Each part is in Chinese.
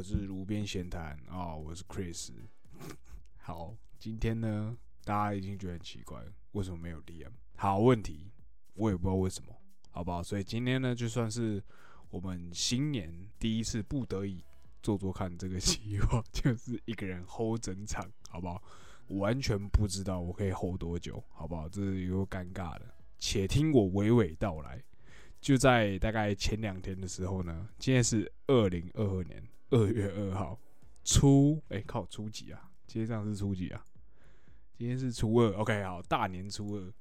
空中听的是炉边闲谈啊，我是 Chris。好，今天呢，大家已经觉得很奇怪，为什么没有 DM？好问题，我也不知道为什么，好不好？所以今天呢，就算是我们新年第一次不得已做做看这个计划，就是一个人 hold 整场，好不好？完全不知道我可以 hold 多久，好不好？这是有尴尬的，且听我娓娓道来。就在大概前两天的时候呢，今天是二零二二年二月二号初，哎靠，初几啊？今天上是初几啊？今天是初二，OK，好，大年初二。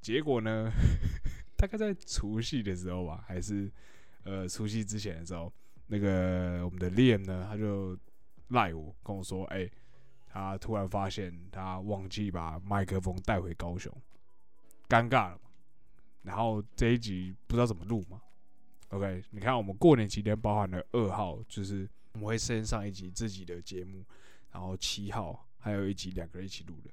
结果呢，大概在除夕的时候吧，还是呃除夕之前的时候，那个我们的 Liam 呢，他就赖我跟我说，哎，他突然发现他忘记把麦克风带回高雄，尴尬了嘛？然后这一集不知道怎么录嘛？OK，你看我们过年期间包含了二号，就是我们会先上一集自己的节目，然后七号还有一集两个人一起录的，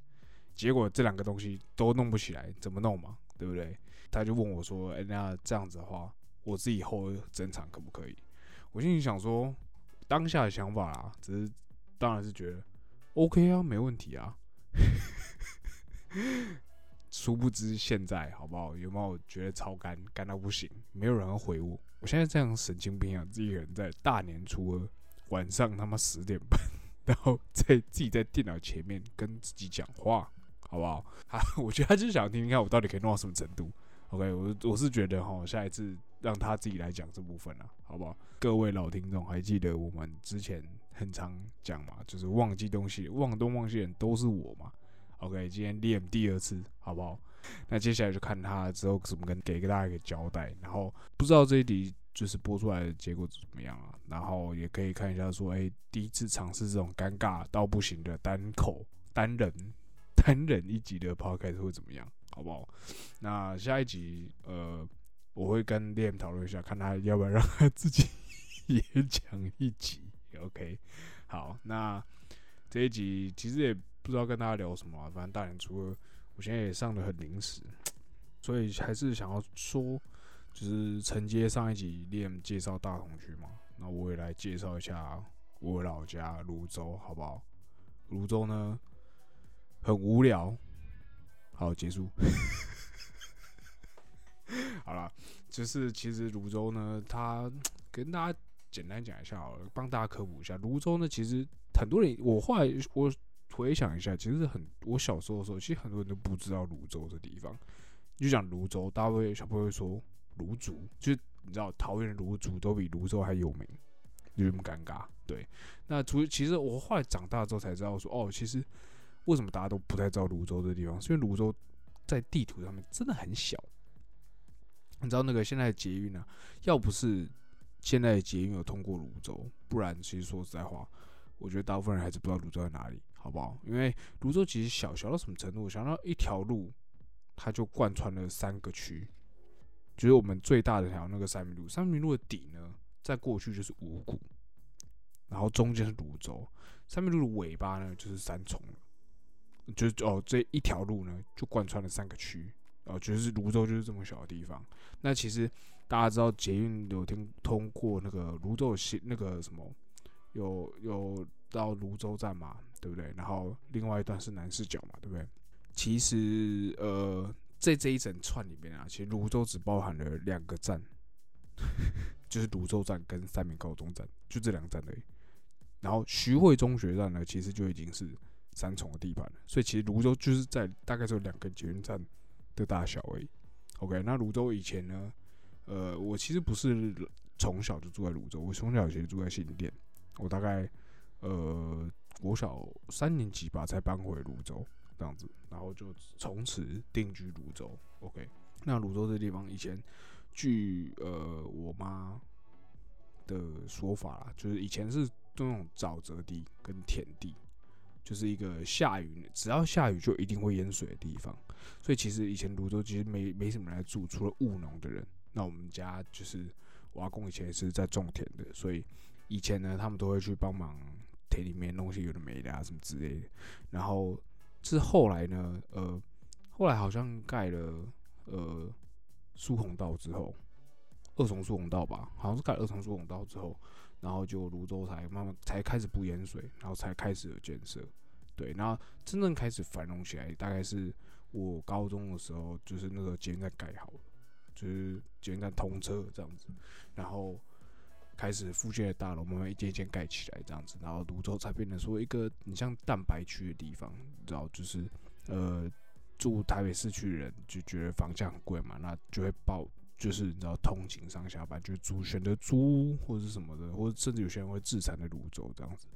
结果这两个东西都弄不起来，怎么弄嘛？对不对？他就问我说：“哎，那这样子的话，我自己后整场可不可以？”我心里想说，当下的想法啦，只是当然是觉得 OK 啊，没问题啊。殊不知现在好不好？有没有觉得超干干到不行？没有人要回我。我现在这样神经病啊！自己一个人在大年初二晚上他妈十点半，然后在自己在电脑前面跟自己讲话，好不好？他 我觉得他就是想听听看我到底可以弄到什么程度。OK，我我是觉得哈，下一次让他自己来讲这部分啊，好不好？各位老听众还记得我们之前很常讲嘛，就是忘记东西、忘东忘西人都是我嘛。OK，今天练第二次，好不好？那接下来就看他之后怎么跟给个大家一个交代。然后不知道这一集就是播出来的结果怎么样啊？然后也可以看一下说，哎，第一次尝试这种尴尬到不行的单口单人单人一集的 Podcast 会怎么样？好不好？那下一集呃，我会跟 Liam 讨论一下，看他要不要让他自己 也讲一集。OK，好，那这一集其实也。不知道跟大家聊什么，反正大年初二，我现在也上的很临时，所以还是想要说，就是承接上一集练介绍大同区嘛，那我也来介绍一下我老家泸州，好不好？泸州呢很无聊，好结束。好了，就是其实泸州呢，它跟大家简单讲一下好了，帮大家科普一下，泸州呢，其实很多人我后来我。回想一下，其实很我小时候的时候，其实很多人都不知道泸州这地方。就讲泸州，大家会小朋友会说泸竹，就是你知道桃园泸竹都比泸州还有名，有点尴尬。对，那除其实我后来长大之后才知道说，哦，其实为什么大家都不太知道泸州这地方？是因为泸州在地图上面真的很小。你知道那个现在的捷运呢？要不是现在的捷运有通过泸州，不然其实说实在话。我觉得大部分人还是不知道泸州在哪里，好不好？因为泸州其实小小到什么程度？想到一条路，它就贯穿了三个区，就是我们最大的条那个三明路。三明路的底呢，在过去就是五股，然后中间是泸州。三明路的尾巴呢，就是三重了。就是哦，这一条路呢，就贯穿了三个区。哦，就是泸州就是这么小的地方。那其实大家知道捷运有听通过那个泸州西那个什么？有有到泸州站嘛，对不对？然后另外一段是南市角嘛，对不对？其实呃，在这一整串里面啊，其实泸州只包含了两个站，就是泸州站跟三明高中站，就这两个站而已。然后徐汇中学站呢，其实就已经是三重的地盘了。所以其实泸州就是在大概只有两个捷运站的大小而已。OK，那泸州以前呢，呃，我其实不是从小就住在泸州，我从小其实住在新店。我大概呃国小三年级吧，才搬回泸州这样子，然后就从此定居泸州。OK，那泸州这地方以前，据呃我妈的说法啦，就是以前是那种沼泽地跟田地，就是一个下雨只要下雨就一定会淹水的地方。所以其实以前泸州其实没没什么人来住，除了务农的人。那我们家就是我阿公以前也是在种田的，所以。以前呢，他们都会去帮忙田里面弄些有的没的啊，什么之类的。然后是后来呢，呃，后来好像盖了呃疏洪道之后，二重疏洪道吧，好像是盖二重疏洪道之后，然后就泸州才慢慢才开始不淹水，然后才开始有建设。对，然后真正开始繁荣起来，大概是我高中的时候，就是那个捷运站盖好了，就是捷运站通车这样子，然后开始附近的大楼慢慢一间一间盖起来这样子，然后泸州才变成说一个你像蛋白区的地方，你知道，就是呃住台北市区的人就觉得房价很贵嘛，那就会报。就是你知道通勤上下班，就租选择租或者是什么的，或者甚至有些人会自产在泸州这样子。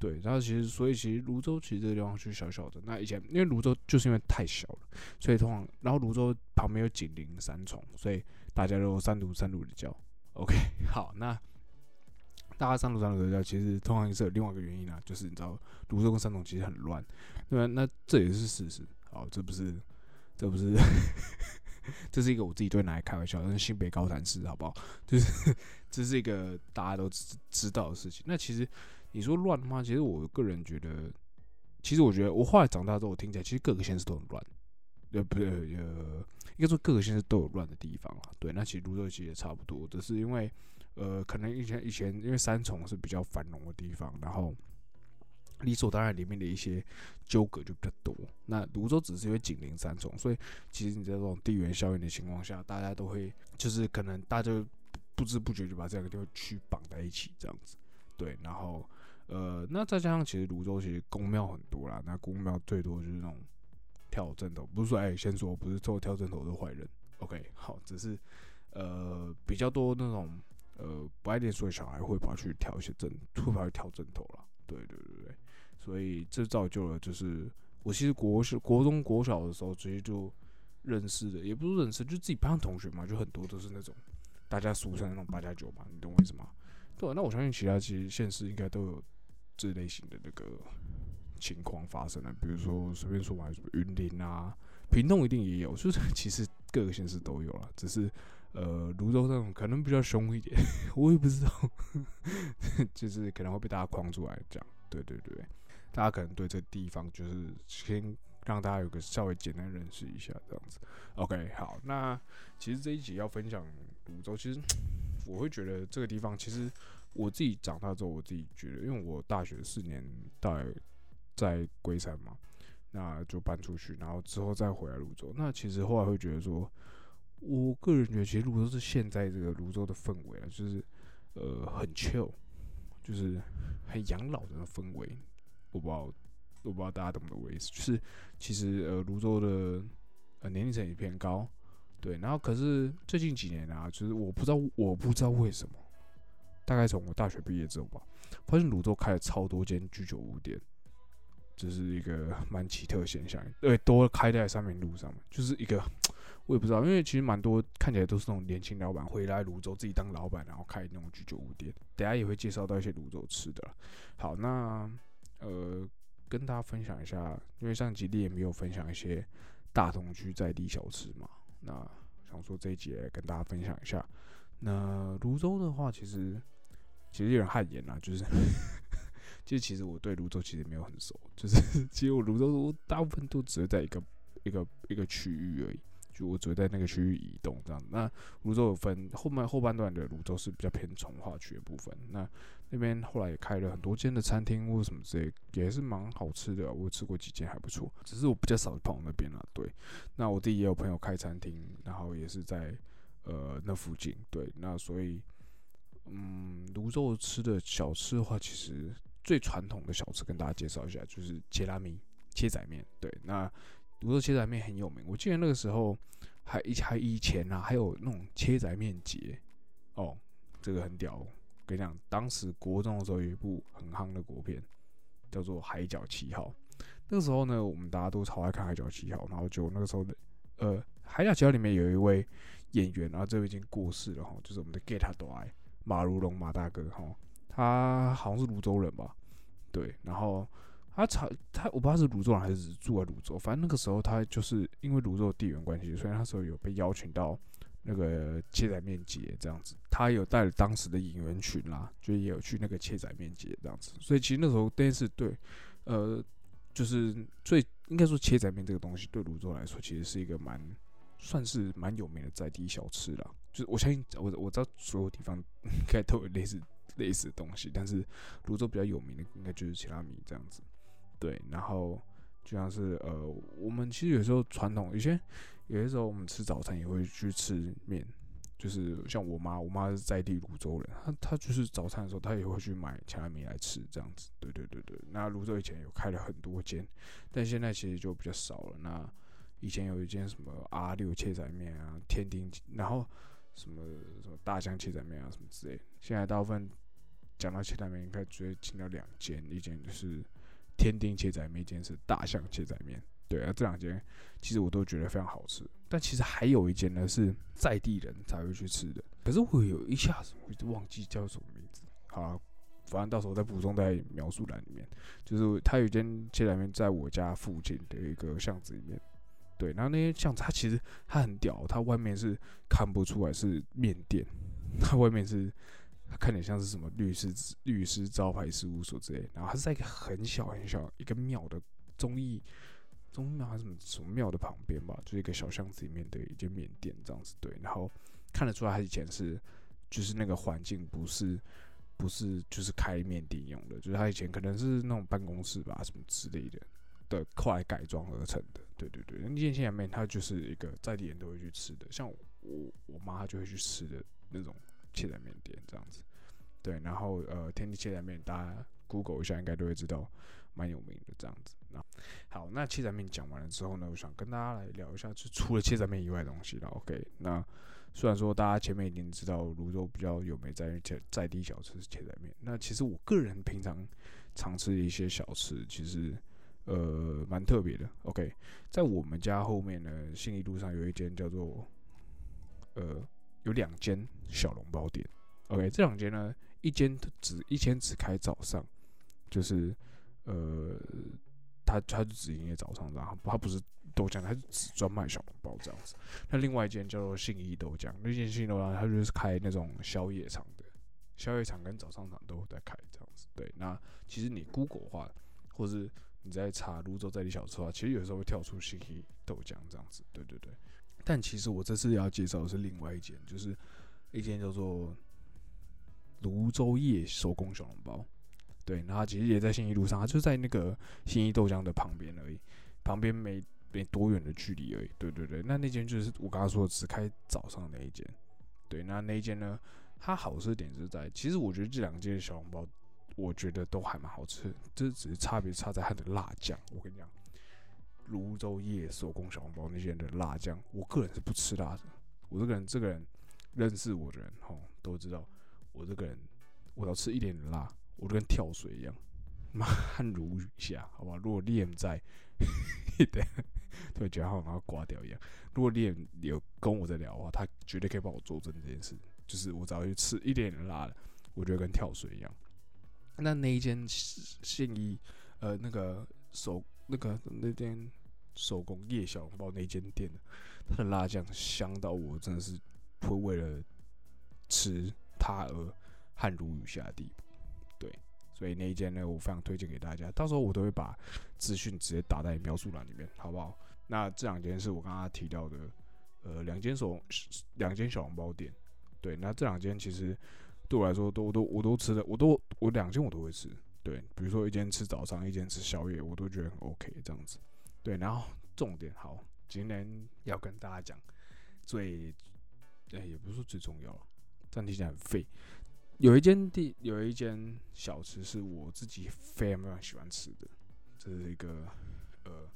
对，然后其实所以其实泸州其实这个地方是小小的。那以前因为泸州就是因为太小了，所以通常然后泸州旁边有紧邻三重，所以大家都三堵三堵的叫。OK，好，那大家三堵三堵的叫，其实通常也是有另外一个原因啊，就是你知道泸州跟三重其实很乱，对吧？那这也是事实。好，这不是，这不是。这是一个我自己都会拿来开玩笑，但是新北高谈市好不好？就是这是一个大家都知知道的事情。那其实你说乱吗？其实我个人觉得，其实我觉得我后来长大之后，我听起来其实各个县市都很乱。呃，不对，呃，应该说各个县市都有乱的地方啊。对，那其实泸州其实也差不多，只是因为呃，可能以前以前因为三重是比较繁荣的地方，然后。理所当然，里面的一些纠葛就比较多。那泸州只是因为紧邻三重，所以其实你在这种地缘效应的情况下，大家都会就是可能大家不知不觉就把这两个地方区绑在一起，这样子。对，然后呃，那再加上其实泸州其实宫庙很多啦，那宫庙最多就是那种跳枕头，不是说哎，先说不是做跳枕头的坏人，OK，好，只是呃比较多那种呃不爱念书的小孩会跑去调一些枕，会跑去跳阵头了。对对对对。所以这造就了，就是我其实国小、国中、国小的时候，直接就认识的，也不是认识，就自己班上同学嘛，就很多都是那种大家俗称那种八加九嘛，你懂我意思吗？对，那我相信其他其实现实应该都有这类型的那个情况发生了，比如说随便说嘛，什么云林啊、屏东一定也有，就是 其实各个县市都有了，只是呃泸州这种可能比较凶一点，我也不知道，就是可能会被大家框出来这样，对对对。大家可能对这地方就是先让大家有个稍微简单认识一下这样子。OK，好，那其实这一集要分享泸州，其实 我会觉得这个地方其实我自己长大之后，我自己觉得，因为我大学四年在在龟山嘛，那就搬出去，然后之后再回来泸州。那其实后来会觉得说，我个人觉得其实泸州是现在这个泸州的氛围啊，就是呃很 chill，就是很养老的氛围。我不知道，我不知道大家懂不懂我意思。就是其实呃，泸州的呃年龄层也偏高，对。然后可是最近几年啊，就是我不知道我不知道为什么，大概从我大学毕业之后吧，发现泸州开了超多间居酒屋店，这是一个蛮奇特的现象。对，都开在三明路上嘛，就是一个我也不知道，因为其实蛮多看起来都是那种年轻老板回来泸州自己当老板，然后开那种居酒屋店。等下也会介绍到一些泸州吃的。好，那。呃，跟大家分享一下，因为上集里也没有分享一些大同区在地小吃嘛，那想说这一节跟大家分享一下。那泸州的话，其实其实有点汗颜啦，就是，就其实我对泸州其实没有很熟，就是 其实我泸州大部分都只是在一个一个一个区域而已。就我只会在那个区域移动这样。那泸州有分后面后半段的泸州是比较偏从化区的部分。那那边后来也开了很多间的餐厅或什么之类，也是蛮好吃的。我吃过几间还不错，只是我比较少跑那边了。对，那我自己也有朋友开餐厅，然后也是在呃那附近。对，那所以嗯，泸州吃的小吃的话，其实最传统的小吃跟大家介绍一下，就是切拉米、切仔面。对，那。泸州切仔面很有名，我记得那个时候还以还以前啊，还有那种切仔面节哦，这个很屌。跟你讲，当时国中的时候有一部很夯的国片，叫做《海角七号》。那个时候呢，我们大家都超爱看《海角七号》，然后就那个时候的呃，《海角七号》里面有一位演员，然后这位已经过世了哈，就是我们的 Get 他都爱马如龙马大哥哈，他好像是泸州人吧？对，然后。他查他，我不知道是泸州人还是住在泸州，反正那个时候他就是因为泸州的地缘关系，所以那时候有被邀请到那个切仔面节这样子。他有带了当时的演员群啦，就也有去那个切仔面节这样子。所以其实那时候电视对，呃，就是最应该说切仔面这个东西对泸州来说，其实是一个蛮算是蛮有名的在地小吃啦。就是我相信我我知道所有地方应该都有类似类似的东西，但是泸州比较有名的应该就是切拉米这样子。对，然后就像是呃，我们其实有时候传统，有些有些时候我们吃早餐也会去吃面。就是像我妈，我妈是在地泸州人，她她就是早餐的时候，她也会去买切拉米来吃，这样子。对对对对。那泸州以前有开了很多间，但现在其实就比较少了。那以前有一间什么 R 六切仔面啊，天丁，然后什么什么大江切仔面啊，什么之类的。现在大部分讲到切仔面，应该直接听到两间，一间就是天丁切仔面，一间是大象切仔面。对啊，这两间其实我都觉得非常好吃。但其实还有一间呢，是在地人才会去吃的。可是我有一下子我就忘记叫什么名字。好，反正到时候再补充在描述栏里面。就是它有一间切仔面在我家附近的一个巷子里面。对，然后那些巷子它其实它很屌，它外面是看不出来是面店，它外面是看起来像是什么律师律师招牌事务所之类。然后它是在一个很小很小一个庙的综艺。宗庙还是什么什么庙的旁边吧，就是一个小巷子里面的一间面店这样子。对，然后看得出来他以前是，就是那个环境不是不是就是开面店用的，就是他以前可能是那种办公室吧，什么之类的的，后来改装而成的。对对对，那间切仔面它就是一个在地人都会去吃的，像我我妈就会去吃的那种切仔面店这样子。对，然后呃，天地切仔面大家 Google 一下应该都会知道。蛮有名的这样子，那好，那切仔面讲完了之后呢，我想跟大家来聊一下，就除了切仔面以外的东西了。OK，那虽然说大家前面已经知道泸州比较有名在在在地小吃是切仔面，那其实我个人平常常吃的一些小吃，其实呃蛮特别的。OK，在我们家后面呢，信义路上有一间叫做有两间小笼包店。OK，这两间呢，一间只一间只开早上，就是。呃，他他就只营业早上，然后他不是豆浆，他是只专卖小笼包这样子。那另外一间叫做信义豆浆，那间信义豆浆它就是开那种宵夜场的，宵夜场跟早上场都在开这样子。对，那其实你 Google 话，或是你在查泸州在地小吃的话，其实有时候会跳出信义豆浆这样子。对对对。但其实我这次要介绍的是另外一间，就是一间叫做泸州夜手工小笼包。对，那其实也在信义路上，它就在那个信义豆浆的旁边而已，旁边没没多远的距离而已。对对对，那那间就是我刚刚说只开早上那一间。对，那那间呢，它好吃的点是在，其实我觉得这两间小笼包，我觉得都还蛮好吃，这只是差别差在它的辣酱。我跟你讲，泸州夜手工小笼包那些人的辣酱，我个人是不吃辣的。我这个人，这个人认识我的人吼都知道，我这个人我要吃一点点辣。我就跟跳水一样，妈汗如雨下，好吧？如果练在，对，会觉得好像要挂掉一样。如果练有跟我在聊的话，他绝对可以帮我作证这件事。就是我只要去吃一点点辣的，我觉得跟跳水一样。那那一间信义，呃，那个手那个那间手工夜小笼包那间店的，它的辣酱香到我真的是会为了吃它而汗如雨下的地步。对所以那一间呢，我非常推荐给大家。到时候我都会把资讯直接打在描述栏里面，好不好？那这两间是我刚刚提到的，呃，两间手两间小笼包店。对，那这两间其实对我来说都都我都吃的，我都我两间我都会吃。对，比如说一间吃早餐，一间吃宵夜，我都觉得很 OK 这样子。对，然后重点好，今天要跟大家讲最，哎，也不是说最重要，这样听起来很废。有一间地，有一间小吃是我自己非常非常喜欢吃的，这是一个呃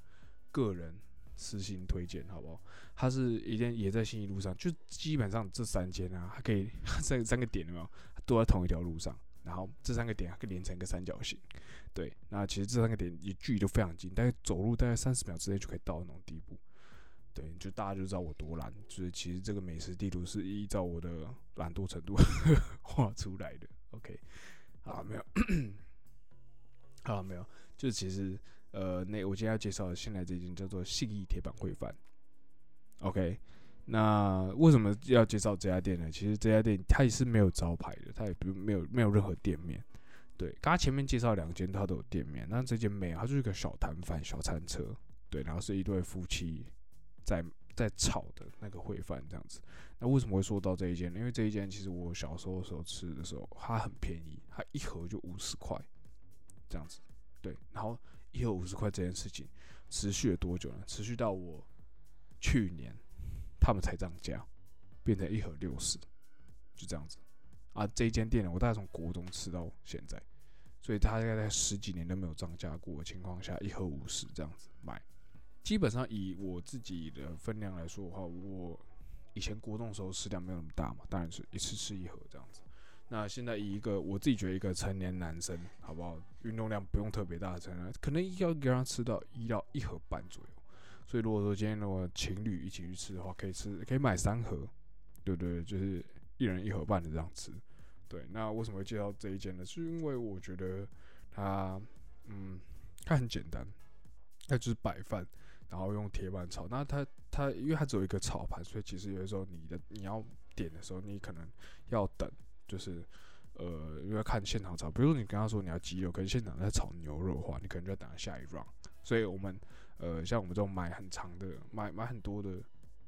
个人私心推荐，好不好？它是一间也在信义路上，就基本上这三间啊，它可以 这三个点有没有都在同一条路上，然后这三个点可以连成一个三角形，对，那其实这三个点也距离都非常近，大概走路大概三十秒之内就可以到那种地步。对，就大家就知道我多懒，就是其实这个美食地图是依照我的懒惰程度 画出来的。OK，好，没有，好，没有，就其实呃，那我今天要介绍的现在这间叫做信义铁板烩饭。OK，那为什么要介绍这家店呢？其实这家店它也是没有招牌的，它也不没有没有任何店面。对，刚刚前面介绍两间它都有店面，那这间没有，它就是一个小摊贩、小餐车。对，然后是一对夫妻。在在炒的那个烩饭这样子。那为什么会说到这一间？因为这一间其实我小时候的时候吃的时候，它很便宜，它一盒就五十块这样子。对，然后一盒五十块这件事情持续了多久呢？持续到我去年他们才涨价，变成一盒六十，就这样子。啊，这一间店，我大概从国中吃到现在，所以它大概在十几年都没有涨价过的情况下，一盒五十这样子卖。基本上以我自己的分量来说的话，我以前国中的时候食量没有那么大嘛，当然是一次吃一盒这样子。那现在以一个我自己觉得一个成年男生，好不好？运动量不用特别大的成人，可能要给他吃到一到一盒半左右。所以如果说今天如果情侣一起去吃的话，可以吃可以买三盒，对不对？就是一人一盒半的这样吃。对，那为什么会介绍这一间呢？是因为我觉得它，嗯，它很简单，它就是白饭，然后用铁板炒。那它它因为它只有一个炒盘，所以其实有的时候你的你要点的时候，你可能要等，就是呃，因为看现场炒。比如说你跟他说你要鸡肉，可是现场在炒牛肉的话，你可能就要等下一 round。所以我们呃，像我们这种买很长的、买买很多的，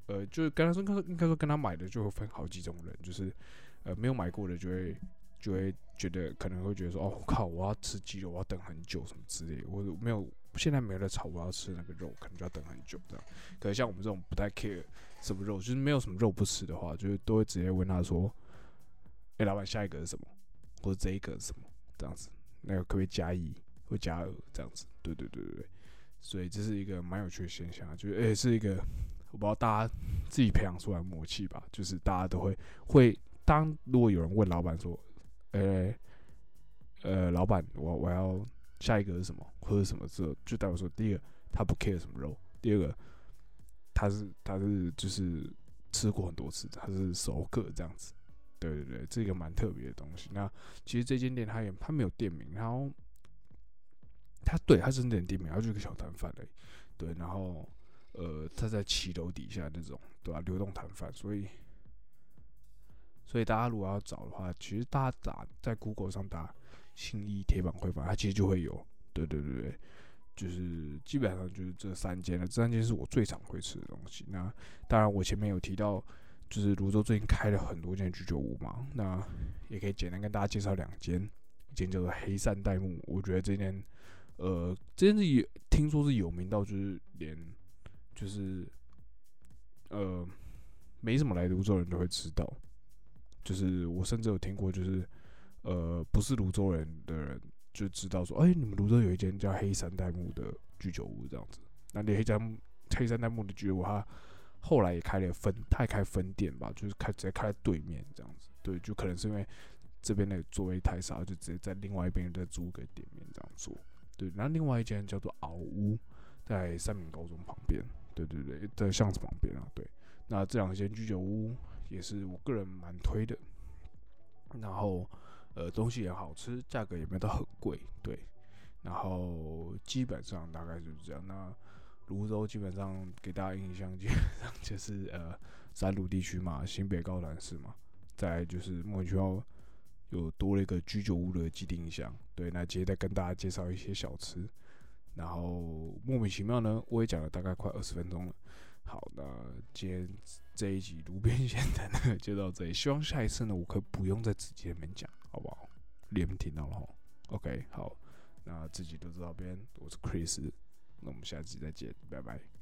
呃，就是跟他说，应该应该说跟他买的就会分好几种人，就是。呃，没有买过的就会就会觉得可能会觉得说，哦，靠，我要吃鸡肉，我要等很久什么之类。我没有，现在没有在炒，我要吃那个肉，可能就要等很久这样。可是像我们这种不太 care 什么肉，就是没有什么肉不吃的话，就是都会直接问他说，哎，老板下一个是什么，或者这一个是什么这样子，那个可不可以加一或加二这样子？对对对对对。所以这是一个蛮有趣的现象，就是哎，是一个我不知道大家自己培养出来的默契吧，就是大家都会会。当如果有人问老板说：“呃，呃，老板，我我要下一个是什么，或者什么之后，就代表说，第一个他不 care 什么肉，第二个他是他是就是吃过很多次，他是熟客这样子。对对对，这个蛮特别的东西。那其实这间店它也它没有店名，然后它对它是点店名，它就是个小摊贩嘞。对，然后呃，它在骑楼底下那种，对吧？流动摊贩，所以。所以大家如果要找的话，其实大家打在 Google 上打“新义铁板烩饭”，它其实就会有。对对对对，就是基本上就是这三间了。这三间是我最常会吃的东西。那当然，我前面有提到，就是泸州最近开了很多间居酒屋嘛。那也可以简单跟大家介绍两间，一间叫做黑山代木。我觉得这间，呃，这间是有听说是有名到就是连就是呃没什么来泸州人都会知道。就是我甚至有听过，就是呃，不是泸州人的人就知道说，哎，你们泸州有一间叫黑山代木的居酒屋这样子。那黑山黑山代木的居酒屋，他后来也开了分，他也开分店吧，就是开直接开在对面这样子。对，就可能是因为这边的座位太少，就直接在另外一边再租个店面这样做。对，然后另外一间叫做敖屋，在三明高中旁边。对对对，在巷子旁边啊。对，那这两间居酒屋。也是我个人蛮推的，然后呃东西也好吃，价格也没有到很贵，对，然后基本上大概就是这样。那泸州基本上给大家印象基本上就是呃三鲁地区嘛，新北高南市嘛，再就是莫名其妙有多了一个居酒屋的既定印象，对，那接着再跟大家介绍一些小吃，然后莫名其妙呢，我也讲了大概快二十分钟了。好，那今天这一集路边闲谈呢就到这里。希望下一次呢，我可以不用在自己那边讲，好不好？你们听到了哈？OK，好，那自己都知道边，我是 Chris，那我们下期再见，拜拜。